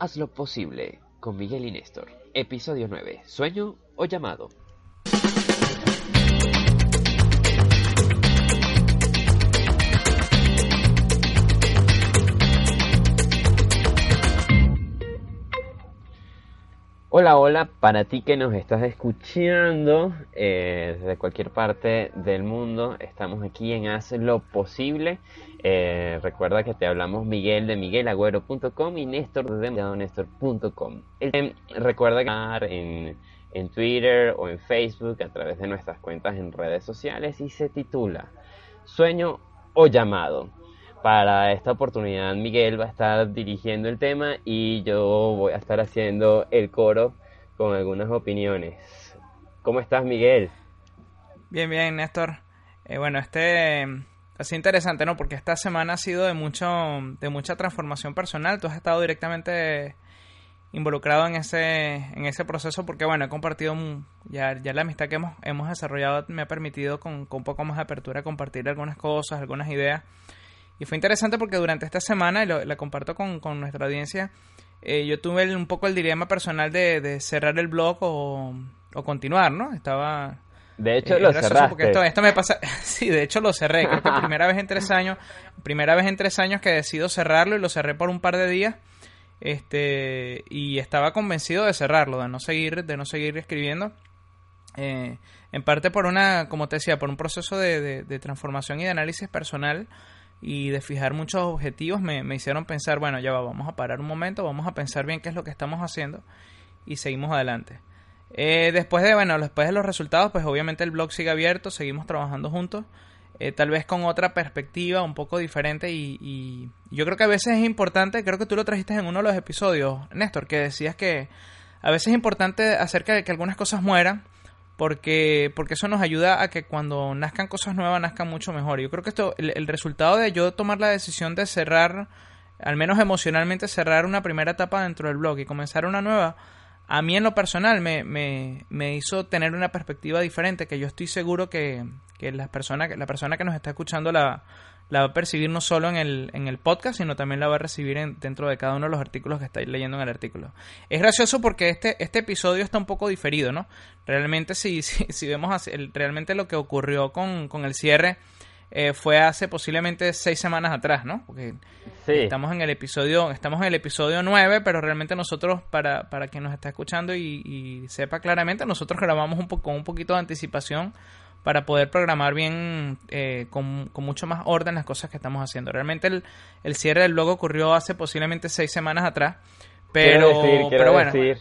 Haz lo posible con Miguel y Néstor. Episodio 9. Sueño o llamado. Hola, hola, para ti que nos estás escuchando eh, desde cualquier parte del mundo, estamos aquí en Haz lo Posible. Eh, recuerda que te hablamos Miguel de miguelagüero.com y Néstor de Néstor.com. Eh, recuerda que en, en Twitter o en Facebook a través de nuestras cuentas en redes sociales y se titula Sueño o llamado. Para esta oportunidad Miguel va a estar dirigiendo el tema y yo voy a estar haciendo el coro con algunas opiniones. ¿Cómo estás Miguel? Bien, bien Néstor. Eh, bueno, este ha sido interesante, ¿no? Porque esta semana ha sido de mucho de mucha transformación personal. Tú has estado directamente involucrado en ese en ese proceso porque bueno he compartido ya, ya la amistad que hemos, hemos desarrollado me ha permitido con, con un poco más de apertura compartir algunas cosas algunas ideas y fue interesante porque durante esta semana, y lo, la comparto con, nuestra audiencia, eh, yo tuve un poco el dilema personal de, cerrar el blog o, continuar, ¿no? Estaba... De hecho, eh, lo cerraste. Porque esto, esto me pasa... sí, de hecho lo cerré. Creo que primera vez en tres años, primera vez en tres años que decido cerrarlo y lo cerré por un par de días. Este, y estaba convencido de cerrarlo, de no seguir, de no seguir escribiendo. Eh, en parte por una, como te decía, por un proceso de, de transformación y de análisis personal y de fijar muchos objetivos me, hicieron pensar, bueno, ya va, vamos a parar un momento, vamos a pensar bien qué es lo que estamos haciendo y seguimos adelante. Eh, después de, bueno, después de los resultados, pues obviamente el blog sigue abierto, seguimos trabajando juntos, eh, tal vez con otra perspectiva un poco diferente y, y, yo creo que a veces es importante, creo que tú lo trajiste en uno de los episodios, Néstor, que decías que a veces es importante hacer que, que algunas cosas mueran porque, porque eso nos ayuda a que cuando nazcan cosas nuevas nazcan mucho mejor. Yo creo que esto, el, resultado de yo tomar la decisión de cerrar, al menos emocionalmente cerrar una primera etapa dentro del blog y comenzar una nueva, a mí en lo personal me, me, me hizo tener una perspectiva diferente que yo estoy seguro que, que la persona, la persona que nos está escuchando la, la va a percibir no solo en el, en el podcast, sino también la va a recibir dentro de cada uno de los artículos que estáis leyendo en el artículo. Es gracioso porque este, este episodio está un poco diferido, ¿no? Realmente si, si, si vemos realmente lo que ocurrió con, el cierre eh, fue hace posiblemente seis semanas atrás, ¿no? Porque estamos en el episodio, estamos en el episodio 9, pero realmente nosotros, para, para quien nos está escuchando y, y sepa claramente, nosotros grabamos un con un poquito de anticipación para poder programar bien eh, con, mucho más orden las cosas que estamos haciendo. Realmente el, cierre del blog ocurrió hace posiblemente seis semanas atrás, pero, quiero decir, quiero decir,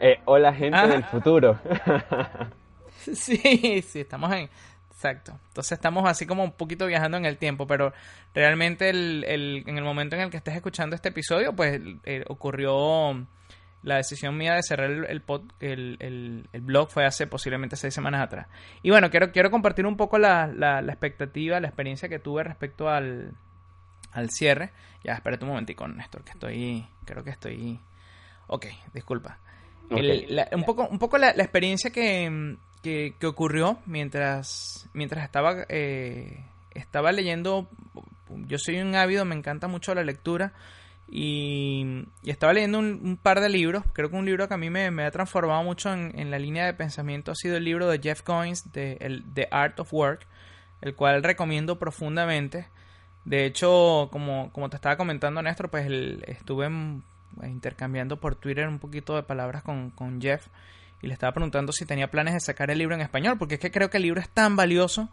eh, hola gente del futuro. sí, sí, estamos en... Exacto. Entonces estamos así como un poquito viajando en el tiempo, pero realmente el, el, en el momento en el que estés escuchando este episodio, pues eh, ocurrió la decisión mía de cerrar el, el, el, blog fue hace posiblemente seis semanas atrás. Y bueno, quiero, quiero compartir un poco la, la, expectativa, la experiencia que tuve respecto al, al cierre. Ya, espérate un momentico, Néstor, que estoy, creo que estoy... Ok, disculpa. un poco, un poco la, experiencia que, que, ocurrió mientras, mientras estaba, eh, estaba leyendo... Yo soy un ávido, me encanta mucho la lectura. Y, estaba leyendo un, par de libros. Creo que un libro que a mí me, ha transformado mucho en, la línea de pensamiento ha sido el libro de Jeff Coins, de The Art of Work, el cual recomiendo profundamente. De hecho, como, como te estaba comentando, Néstor, pues estuve intercambiando por Twitter un poquito de palabras con, Jeff y le estaba preguntando si tenía planes de sacar el libro en español, porque es que creo que el libro es tan valioso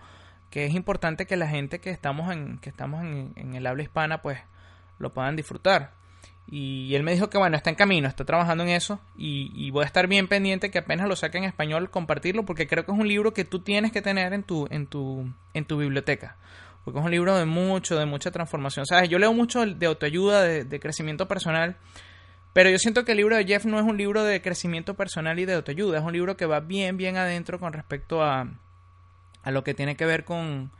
que es importante que la gente que estamos en, que estamos en el habla hispana, pues lo puedan disfrutar. Y él me dijo que bueno, está en camino, está trabajando en eso y, voy a estar bien pendiente que apenas lo saque en español compartirlo porque creo que es un libro que tú tienes que tener en tu, en tu, en tu biblioteca. Porque es un libro de mucho, de mucha transformación. ¿Sabes? Yo leo mucho de autoayuda, de, crecimiento personal, pero yo siento que el libro de Jeff no es un libro de crecimiento personal y de autoayuda, es un libro que va bien, bien adentro con respecto a, a lo que tiene que ver con,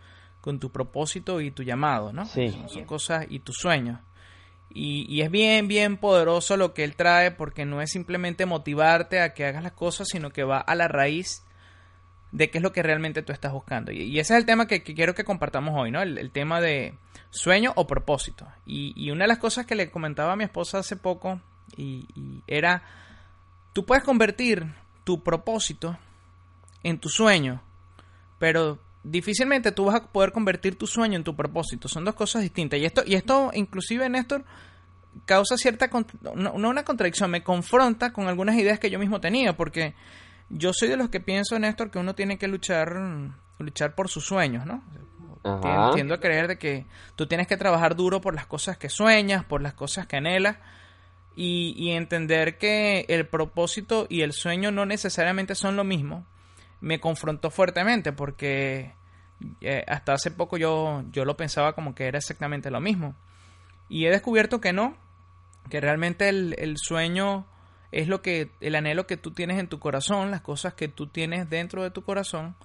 con tu propósito y tu llamado, ¿no? Sí. Son, cosas y tus sueños. Y, es bien, bien poderoso lo que él trae porque no es simplemente motivarte a que hagas las cosas, sino que va a la raíz de qué es lo que realmente tú estás buscando. Y, ese es el tema que, quiero que compartamos hoy, ¿no? El, tema de sueño o propósito. Y, una de las cosas que le comentaba a mi esposa hace poco, y, y era, tú puedes convertir tu propósito en tu sueño, pero difícilmente tú vas a poder convertir tu sueño en tu propósito. Son dos cosas distintas. Y esto, y esto inclusive, Néstor, causa cierta, no, una contradicción, me confronta con algunas ideas que yo mismo tenía, porque yo soy de los que pienso, Néstor, que uno tiene que luchar, luchar por sus sueños, ¿no? Tiendo a creer de que tú tienes que trabajar duro por las cosas que sueñas, por las cosas que anhelas, y, y entender que el propósito y el sueño no necesariamente son lo mismo, me confrontó fuertemente porque eh, hasta hace poco yo, yo lo pensaba como que era exactamente lo mismo. Y he descubierto que no, que realmente el, sueño es lo que, el anhelo que tú tienes en tu corazón, las cosas que tú tienes dentro de tu corazón,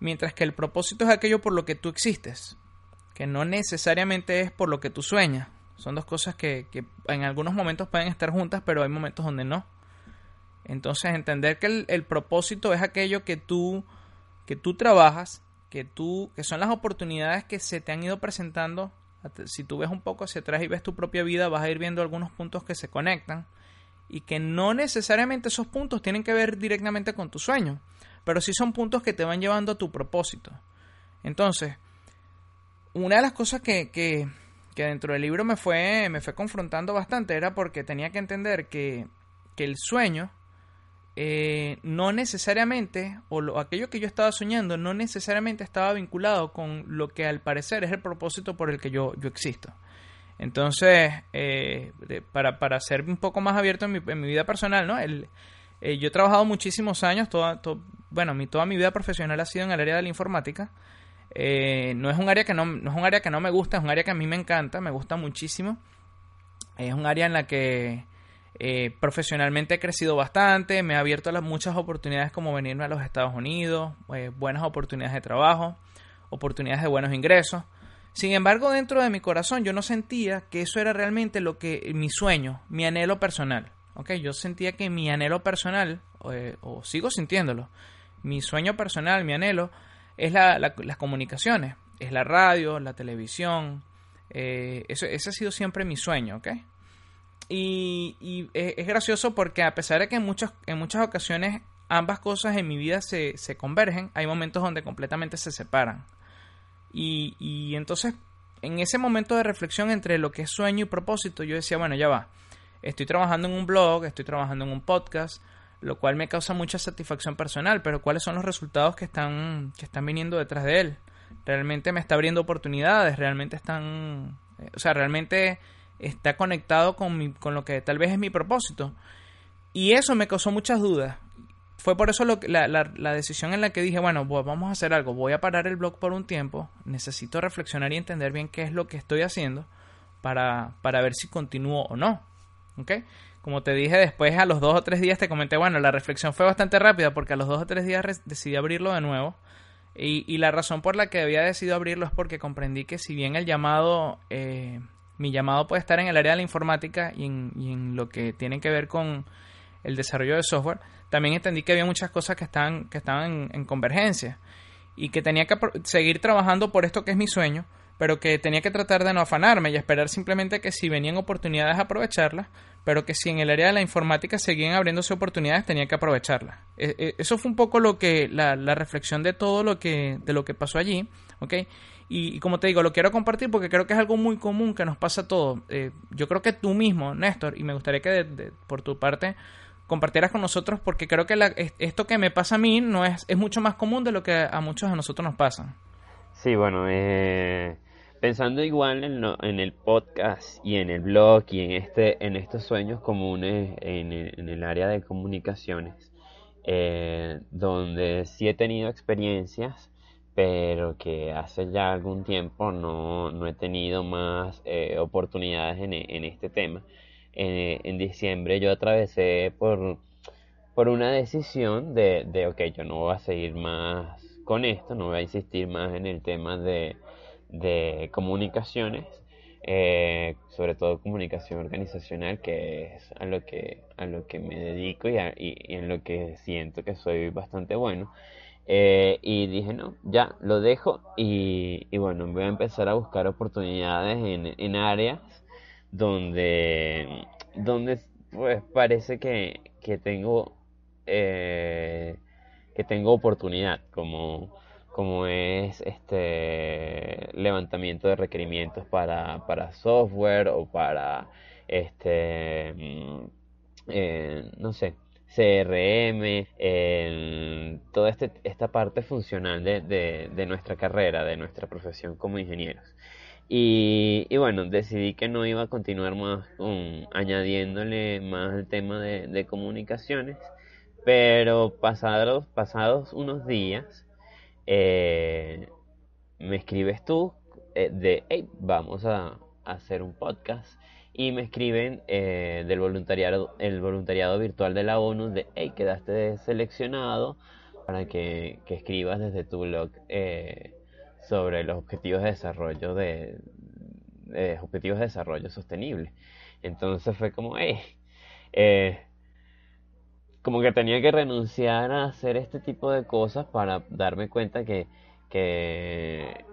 mientras que el propósito es aquello por lo que tú existes, que no necesariamente es por lo que tú sueñas. Son dos cosas que, que en algunos momentos pueden estar juntas, pero hay momentos donde no. Entonces, entender que el, propósito es aquello que tú, que tú trabajas, que tú, que son las oportunidades que se te han ido presentando. Si tú ves un poco hacia atrás y ves tu propia vida, vas a ir viendo algunos puntos que se conectan y que no necesariamente esos puntos tienen que ver directamente con tu sueño, pero sí son puntos que te van llevando a tu propósito. Entonces, una de las cosas que, que, que dentro del libro me fue, me fue confrontando bastante era porque tenía que entender que, que el sueño eh, no necesariamente, o lo, aquello que yo estaba soñando, no necesariamente estaba vinculado con lo que al parecer es el propósito por el que yo, yo existo. Entonces, eh, para, para ser un poco más abierto en mi, en mi vida personal, ¿no? El, eh, yo he trabajado muchísimos años, toda, bueno, mi, toda mi vida profesional ha sido en el área de la informática. no, es un área que no, no es un área que no me gusta, es un área que a mí me encanta, me gusta muchísimo. Es un área en la que eh, profesionalmente he crecido bastante, me ha abierto las muchas oportunidades como venirme a los Estados Unidos, eh, buenas oportunidades de trabajo, oportunidades de buenos ingresos. Sin embargo, dentro de mi corazón yo no sentía que eso era realmente lo que mi sueño, mi anhelo personal. Okay, yo sentía que mi anhelo personal, eh, o sigo sintiéndolo, mi sueño personal, mi anhelo, es las comunicaciones, es la radio, la televisión. eso, ese ha sido siempre mi sueño, ¿ok? Y, es gracioso porque a pesar de que en, muchas en muchas ocasiones ambas cosas en mi vida se, convergen, hay momentos donde completamente se separan. Y, y, entonces, en ese momento de reflexión entre lo que es sueño y propósito, yo decía, bueno, ya va, estoy trabajando en un blog, estoy trabajando en un podcast, lo cual me causa mucha satisfacción personal, pero ¿cuáles son los resultados que están, que están viniendo detrás de él? ¿Realmente me está abriendo oportunidades? ¿Realmente están... Eh, o sea, realmente está conectado con, mi, con lo que tal vez es mi propósito. Y eso me causó muchas dudas. Fue por eso lo la, la, decisión en la que dije, bueno, vamos a hacer algo, voy a parar el blog por un tiempo, necesito reflexionar y entender bien qué es lo que estoy haciendo para, para ver si continúo o no. Como te dije después, a los dos o tres días te comenté, bueno, la reflexión fue bastante rápida porque a los dos o tres días decidí abrirlo de nuevo. Y, y, la razón por la que había decidido abrirlo es porque comprendí que si bien el llamado eh, mi llamado puede estar en el área de la informática y en, lo que tiene que ver con el desarrollo de software, también entendí que había muchas cosas que estaban, que estaban en, convergencia y que tenía que seguir trabajando por esto que es mi sueño, pero que tenía que tratar de no afanarme y esperar simplemente que si venían oportunidades aprovecharlas, pero que si en el área de la informática seguían abriéndose oportunidades tenía que aprovecharlas. E, e, eso fue un poco lo que la, la reflexión de todo lo que de lo que pasó allí. Y, como te digo, lo quiero compartir porque creo que es algo muy común que nos pasa a todos. Eh, yo creo que tú mismo, Néstor, y me gustaría que por tu parte compartieras con nosotros porque creo que esto que me pasa a mí no es, es mucho más común de lo que a muchos de nosotros nos pasa. Sí, bueno, eh, pensando igual en, en, el podcast y en el blog y en, este, en estos sueños comunes en el, área de comunicaciones, eh, donde sí he tenido experiencias pero que hace ya algún tiempo no, no he tenido más eh, oportunidades en, en, este tema. en diciembre yo atravesé por, por una decisión de, de, ok, yo no voy a seguir más con esto, no voy a insistir más en el tema de, de comunicaciones, eh, sobre todo comunicación organizacional, que es a lo que, a lo que me dedico y, y en lo que siento que soy bastante bueno. Eh, y dije, no, ya lo dejo y, bueno, voy a empezar a buscar oportunidades en, en áreas donde, donde pues parece que, que tengo eh, que tengo oportunidad como como es este levantamiento de requerimientos para, para software o para este mm, eh, no sé CRM, toda este, esta parte funcional de, de, nuestra carrera, de nuestra profesión como ingenieros. Y, y, bueno, decidí que no iba a continuar más con, añadiéndole más el tema de, de comunicaciones, pero pasados, pasados unos días, eh, me escribes tú eh, de, hey, vamos a, hacer un podcast y me escriben eh, del voluntariado, el voluntariado virtual de la ONU de, hey, quedaste seleccionado para que, escribas desde tu blog sobre los objetivos de desarrollo de, objetivos de desarrollo sostenible. Entonces fue como, hey, como que tenía que renunciar a hacer este tipo de cosas para darme cuenta que, que,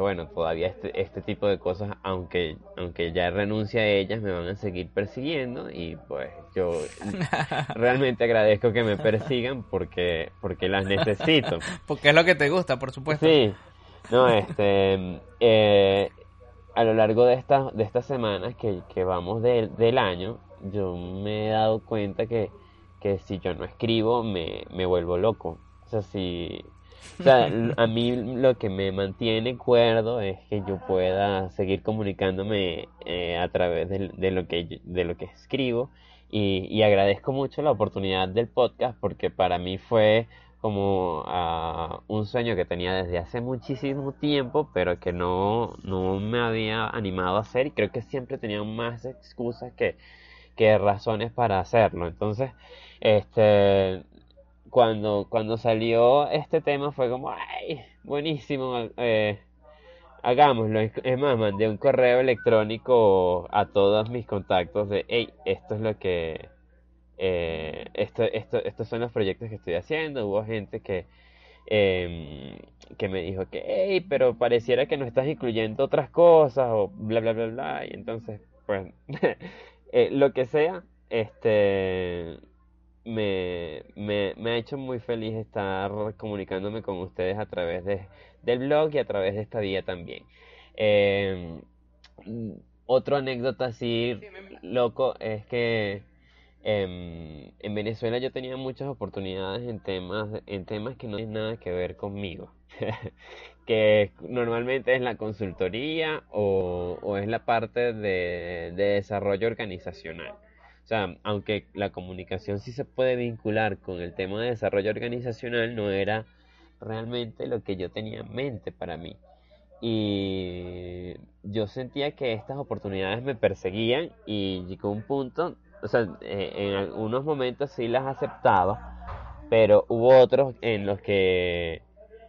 bueno, todavía este, este tipo de cosas, aunque, aunque ya renuncie a ellas, me van a seguir persiguiendo y pues yo realmente agradezco que me persigan porque, porque las necesito. Porque es lo que te gusta, por supuesto. Sí, no, este, eh, a lo largo de, esta, de estas semanas que, que vamos del año, yo me he dado cuenta que que si yo no escribo me, me vuelvo loco. O sea, si... O sea, a mí lo que me mantiene cuerdo es que yo pueda seguir comunicándome eh, a través de, lo que, de lo que escribo y, y, agradezco mucho la oportunidad del podcast porque para mí fue como uh, un sueño que tenía desde hace muchísimo tiempo pero que no, no me había animado a hacer y creo que siempre tenía más excusas que, que razones para hacerlo. Entonces, este, cuando, cuando salió este tema fue como, ay, buenísimo, eh, hagámoslo. Es más, mandé un correo electrónico a todos mis contactos de, hey, esto es lo que, eh, esto, esto, estos son los proyectos que estoy haciendo. Hubo gente que, em, que me dijo que, hey, pero pareciera que no estás incluyendo otras cosas o bla, bla, bla, bla. Y entonces, pues, Eh, lo que sea, este me, me, me, ha hecho muy feliz estar comunicándome con ustedes a través de, del blog y a través de esta vía también. Eh, otra anécdota así loco es que em, en Venezuela yo tenía muchas oportunidades en temas, en temas que no tienen nada que ver conmigo. que normalmente es la consultoría o, es la parte de, desarrollo organizacional. O sea, aunque la comunicación sí se puede vincular con el tema de desarrollo organizacional, no era realmente lo que yo tenía en mente para mí. Y yo sentía que estas oportunidades me perseguían y llegó un punto, o sea, eh, en algunos momentos sí las aceptaba, pero hubo otros en los que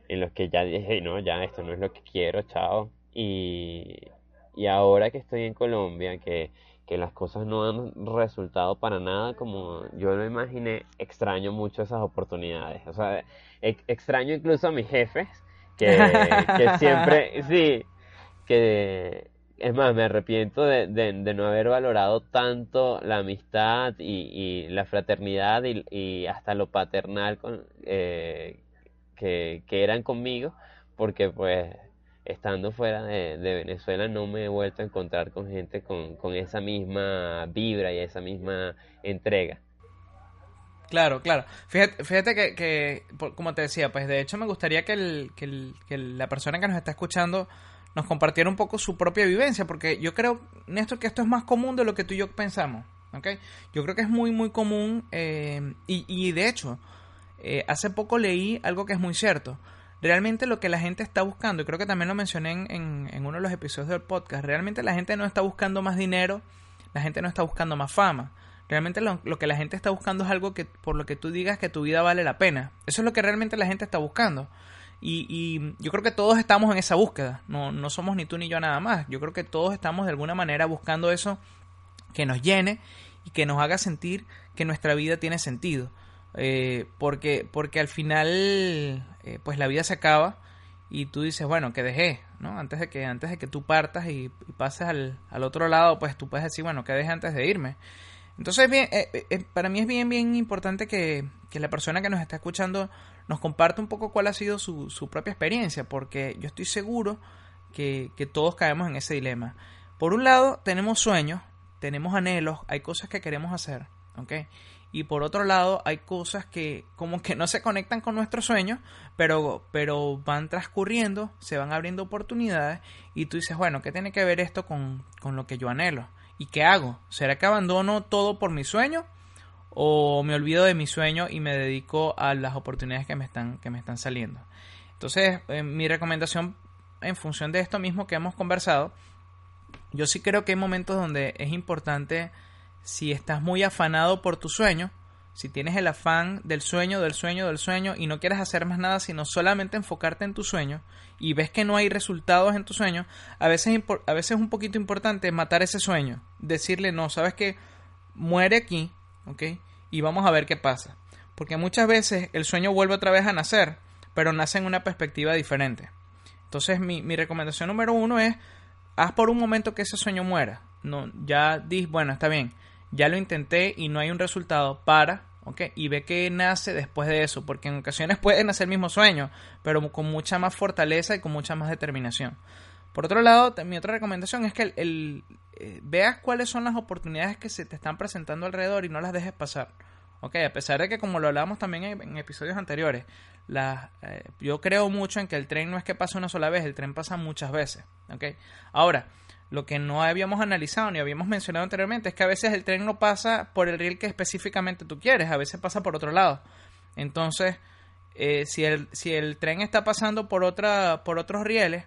en los que ya dije, no, ya esto no es lo que quiero, chao. Y, y ahora que estoy en Colombia, que, que las cosas no han resultado para nada como yo lo imaginé, extraño mucho esas oportunidades. O sea, extraño incluso a mis jefes, que, que siempre, sí, que es más, me arrepiento de, de, no haber valorado tanto la amistad y, y la fraternidad y, y, hasta lo paternal con, eh, que, eran conmigo, porque pues estando fuera de, Venezuela no me he vuelto a encontrar con gente con, esa misma vibra y esa misma entrega. Claro, claro. Fíjate, fíjate que, como te decía, pues de hecho me gustaría que, la persona que nos está escuchando nos compartiera un poco su propia vivencia, porque yo creo, Néstor, que esto es más común de lo que tú y yo pensamos. ¿okay? Yo creo que es muy, muy común eh, y, y de hecho, eh, hace poco leí algo que es muy cierto. Realmente lo que la gente está buscando, y creo que también lo mencioné en, uno de los episodios del podcast, realmente la gente no está buscando más dinero, la gente no está buscando más fama. Realmente lo, que la gente está buscando es algo que por lo que tú digas que tu vida vale la pena. Eso es lo que realmente la gente está buscando. Y, y, yo creo que todos estamos en esa búsqueda. No, no somos ni tú ni yo nada más. Yo creo que todos estamos de alguna manera buscando eso que nos llene y que nos haga sentir que nuestra vida tiene sentido. Eh, porque, porque al final, eh, pues la vida se acaba y tú dices, bueno, que dejé, ¿no? Antes de que, antes de que tú partas y, pases al, al, otro lado, pues tú puedes decir, bueno, que dejé antes de irme. Entonces, bien, eh, eh, para mí es bien, bien importante que, que, la persona que nos está escuchando nos comparte un poco cuál ha sido su, su propia experiencia, porque yo estoy seguro que, que todos caemos en ese dilema. Por un lado, tenemos sueños, tenemos anhelos, hay cosas que queremos hacer, ¿ok? Y por otro lado, hay cosas que como que no se conectan con nuestros sueños, pero, pero van transcurriendo, se van abriendo oportunidades y tú dices, bueno, ¿qué tiene que ver esto con, con lo que yo anhelo? ¿Y qué hago? ¿Será que abandono todo por mi sueño? ¿O me olvido de mi sueño y me dedico a las oportunidades que me están, que me están saliendo? Entonces, eh, mi recomendación en función de esto mismo que hemos conversado, yo sí creo que hay momentos donde es importante si estás muy afanado por tu sueño, si tienes el afán del sueño, del sueño, del sueño y no quieres hacer más nada sino solamente enfocarte en tu sueño y ves que no hay resultados en tu sueño, a veces, a veces es un poquito importante matar ese sueño, decirle no, sabes que muere aquí, ¿ok? Y vamos a ver qué pasa. Porque muchas veces el sueño vuelve otra vez a nacer, pero nace en una perspectiva diferente. Entonces mi, mi recomendación número uno es, haz por un momento que ese sueño muera. No, ya dis, bueno, está bien ya lo intenté y no hay un resultado, para, ¿ok? Y ve que nace después de eso, porque en ocasiones puede nacer el mismo sueño, pero con mucha más fortaleza y con mucha más determinación. Por otro lado, mi otra recomendación es que el, eh, veas cuáles son las oportunidades que se te están presentando alrededor y no las dejes pasar. Ok, a pesar de que como lo hablábamos también en, episodios anteriores, la, eh, yo creo mucho en que el tren no es que pase una sola vez, el tren pasa muchas veces. Ok, ahora, lo que no habíamos analizado ni habíamos mencionado anteriormente es que a veces el tren no pasa por el riel que específicamente tú quieres, a veces pasa por otro lado. Entonces, eh, si, el, si el tren está pasando por, otra, por otros rieles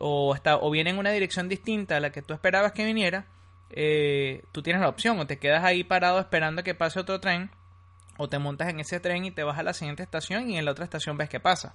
o, está, o viene en una dirección distinta a la que tú esperabas que viniera, eh, tú tienes la opción o te quedas ahí parado esperando que pase otro tren o te montas en ese tren y te vas a la siguiente estación y en la otra estación ves qué pasa.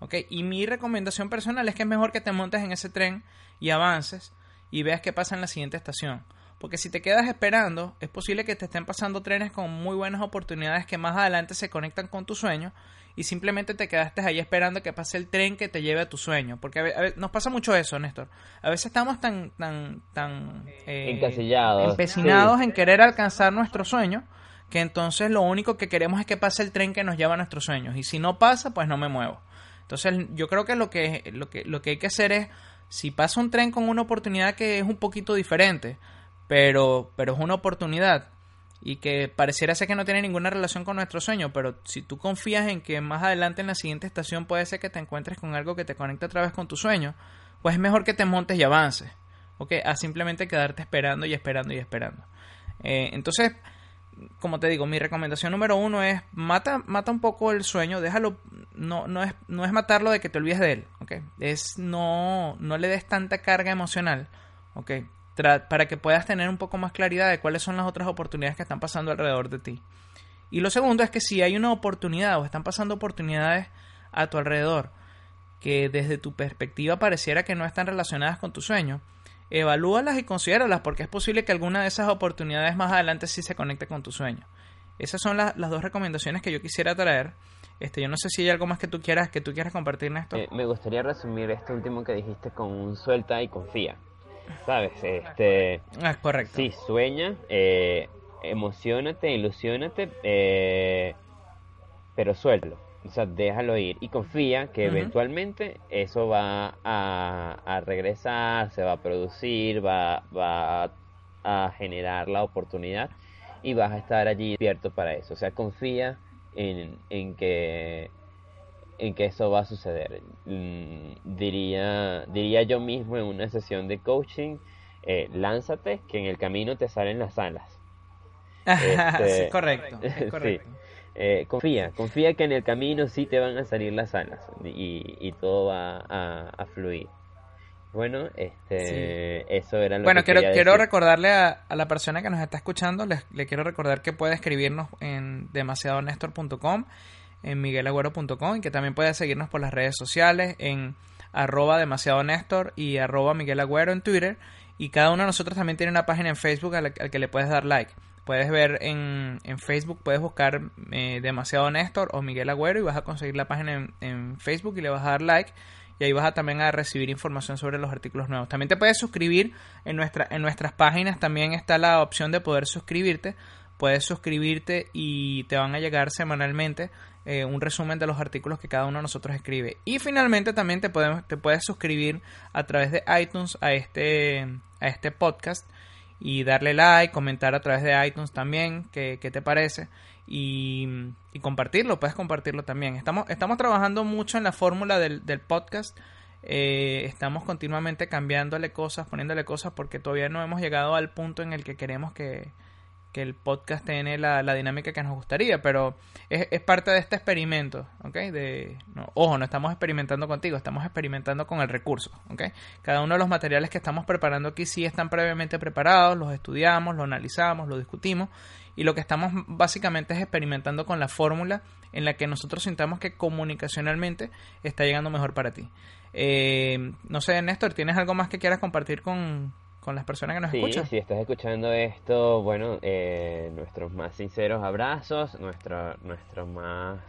¿Okay? Y mi recomendación personal es que es mejor que te montes en ese tren y avances y veas qué pasa en la siguiente estación. Porque si te quedas esperando, es posible que te estén pasando trenes con muy buenas oportunidades que más adelante se conectan con tu sueño y simplemente te quedaste ahí esperando que pase el tren que te lleve a tu sueño. Porque nos pasa mucho eso, Néstor. A veces estamos tan, tan, tan eh, encasillados, empecinados en querer alcanzar nuestro sueño que entonces lo único que queremos es que pase el tren que nos lleva a nuestros sueños. Y si no pasa, pues no me muevo. Entonces yo creo que lo que, lo que, lo que hay que hacer es si pasa un tren con una oportunidad que es un poquito diferente, pero, pero es una oportunidad y que pareciera ser que no tiene ninguna relación con nuestro sueño, pero si tú confías en que más adelante en la siguiente estación puede ser que te encuentres con algo que te conecte otra vez con tu sueño, pues es mejor que te montes y avances, ¿ok? A simplemente quedarte esperando y esperando y esperando. Eh, entonces, como te digo, mi recomendación número uno es mata, mata un poco el sueño, déjalo, no, no, es, no es matarlo de que te olvides de él, ¿ok? Es no, no le des tanta carga emocional, ¿ok? para que puedas tener un poco más claridad de cuáles son las otras oportunidades que están pasando alrededor de ti. Y lo segundo es que si hay una oportunidad o están pasando oportunidades a tu alrededor que desde tu perspectiva pareciera que no están relacionadas con tu sueño, evalúalas y considéralas porque es posible que alguna de esas oportunidades más adelante sí se conecte con tu sueño. Esas son las dos recomendaciones que yo quisiera traer. Este, yo no sé si hay algo más que tú quieras que tú quieras compartir, esto Eh, me gustaría resumir esto último que dijiste con un suelta y confía. ¿Sabes? Este, ah, correcto. Sí, sueña, eh, emocionate, ilusionate, eh, pero suéltalo. O sea, déjalo ir y confía que eventualmente eso va a, regresar, se va a producir, va, va a generar la oportunidad y vas a estar allí despierto para eso. O sea, confía en, en que en que eso va a suceder. Mm, diría, diría yo mismo en una sesión de coaching, eh, lánzate, que en el camino te salen las alas. Este, correcto, correcto. Eh, confía, confía que en el camino sí te van a salir las alas y, todo va a, fluir. Bueno, este, eso era lo bueno, que quiero, quiero recordarle a, a, la persona que nos está escuchando, le, le quiero recordar que puede escribirnos en demasiadonestor.com, en miguelagüero.com y que también puede seguirnos por las redes sociales en arroba demasiado y arroba Miguel Agüero en Twitter. Y cada uno de nosotros también tiene una página en Facebook al que le puedes dar like puedes ver en, en Facebook, puedes buscar eh, Demasiado Néstor o Miguel Agüero y vas a conseguir la página en, Facebook y le vas a dar like. y ahí vas a también a recibir información sobre los artículos nuevos. También te puedes suscribir en, nuestra, en nuestras páginas, también está la opción de poder suscribirte. Puedes suscribirte y te van a llegar semanalmente eh, un resumen de los artículos que cada uno de nosotros escribe. Y finalmente también te, podemos, te puedes suscribir a través de iTunes a este, a este podcast y darle like, comentar a través de iTunes también qué, qué te parece y, compartirlo, puedes compartirlo también. Estamos, estamos trabajando mucho en la fórmula del, del podcast. Eh, estamos continuamente cambiándole cosas, poniéndole cosas porque todavía no hemos llegado al punto en el que queremos que, que el podcast tiene la, dinámica que nos gustaría, pero es, parte de este experimento, ¿ok? De, ojo, no estamos experimentando contigo, estamos experimentando con el recurso, ¿ok? Cada uno de los materiales que estamos preparando aquí sí están previamente preparados, los estudiamos, los analizamos, los discutimos, y lo que estamos básicamente es experimentando con la fórmula en la que nosotros sintamos que comunicacionalmente está llegando mejor para ti. Eh, no sé, Néstor, ¿tienes algo más que quieras compartir con, con las personas que nos escuchan. Si estás escuchando esto, bueno, eh, nuestros más sinceros abrazos, nuestro, nuestro más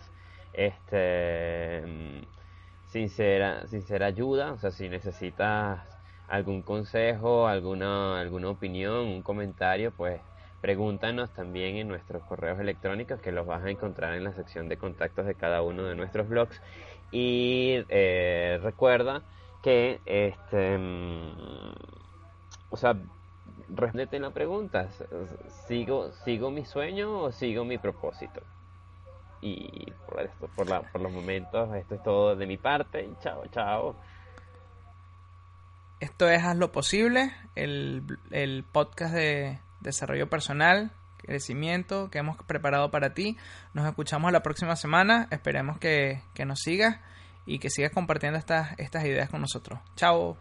este sincera, sincera ayuda, o sea, si necesitas algún consejo, alguna, alguna opinión, un comentario, pues pregúntanos también en nuestros correos electrónicos que los vas a encontrar en la sección de contactos de cada uno de nuestros blogs. Y eh, recuerda que este o sea, respóndete la pregunta, ¿sigo, ¿sigo mi sueño o sigo mi propósito? Y por, esto, por, la, por los momentos, esto es todo de mi parte. Chao, chao. Esto es Haz lo Posible, el, el podcast de desarrollo personal, crecimiento que hemos preparado para ti. Nos escuchamos la próxima semana. Esperemos que, que nos sigas y que sigas compartiendo estas, estas ideas con nosotros. Chao.